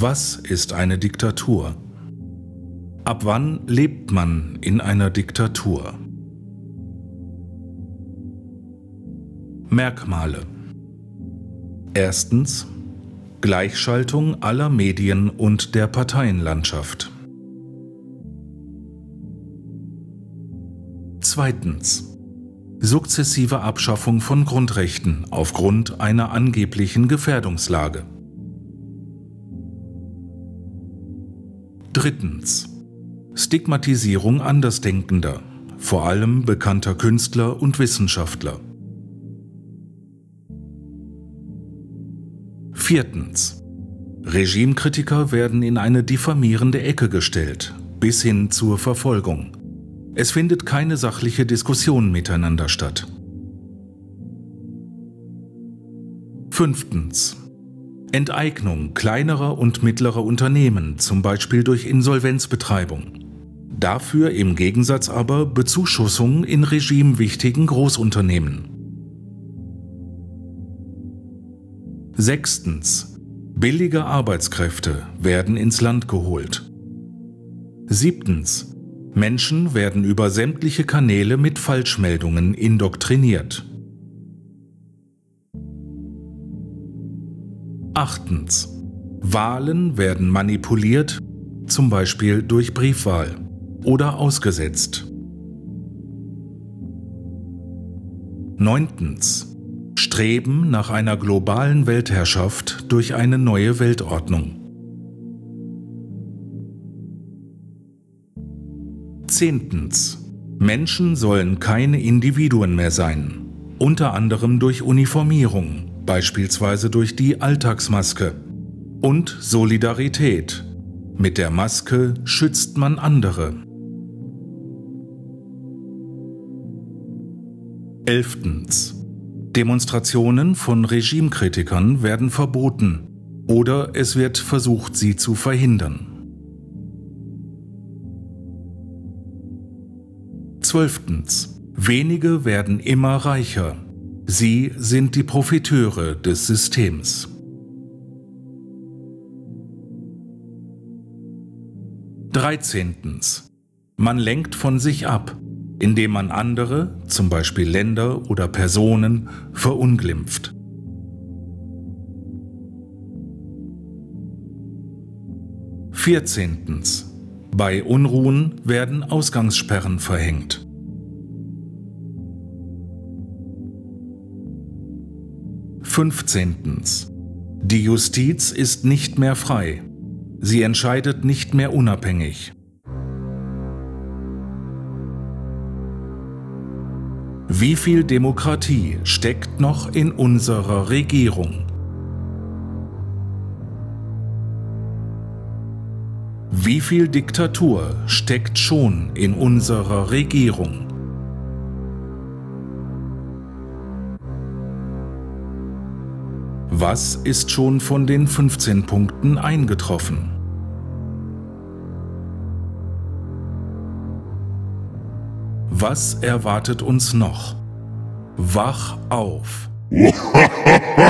Was ist eine Diktatur? Ab wann lebt man in einer Diktatur? Merkmale Erstens Gleichschaltung aller Medien und der Parteienlandschaft. Zweitens sukzessive Abschaffung von Grundrechten aufgrund einer angeblichen Gefährdungslage. Drittens. Stigmatisierung Andersdenkender, vor allem bekannter Künstler und Wissenschaftler. Viertens. Regimekritiker werden in eine diffamierende Ecke gestellt, bis hin zur Verfolgung. Es findet keine sachliche Diskussion miteinander statt. Fünftens. Enteignung kleinerer und mittlerer Unternehmen, zum Beispiel durch Insolvenzbetreibung. Dafür im Gegensatz aber Bezuschussung in regimewichtigen Großunternehmen. Sechstens. Billige Arbeitskräfte werden ins Land geholt. Siebtens. Menschen werden über sämtliche Kanäle mit Falschmeldungen indoktriniert. Achtens. Wahlen werden manipuliert, zum Beispiel durch Briefwahl oder ausgesetzt. Neuntens. Streben nach einer globalen Weltherrschaft durch eine neue Weltordnung. Zehntens. Menschen sollen keine Individuen mehr sein, unter anderem durch Uniformierung, beispielsweise durch die Alltagsmaske. Und Solidarität. Mit der Maske schützt man andere. Elftens. Demonstrationen von Regimekritikern werden verboten oder es wird versucht, sie zu verhindern. 12. Wenige werden immer reicher. Sie sind die Profiteure des Systems. 13. Man lenkt von sich ab, indem man andere, zum Beispiel Länder oder Personen, verunglimpft. 14. Bei Unruhen werden Ausgangssperren verhängt. Fünfzehntens. Die Justiz ist nicht mehr frei. Sie entscheidet nicht mehr unabhängig. Wie viel Demokratie steckt noch in unserer Regierung? Wie viel Diktatur steckt schon in unserer Regierung? Was ist schon von den 15 Punkten eingetroffen? Was erwartet uns noch? Wach auf!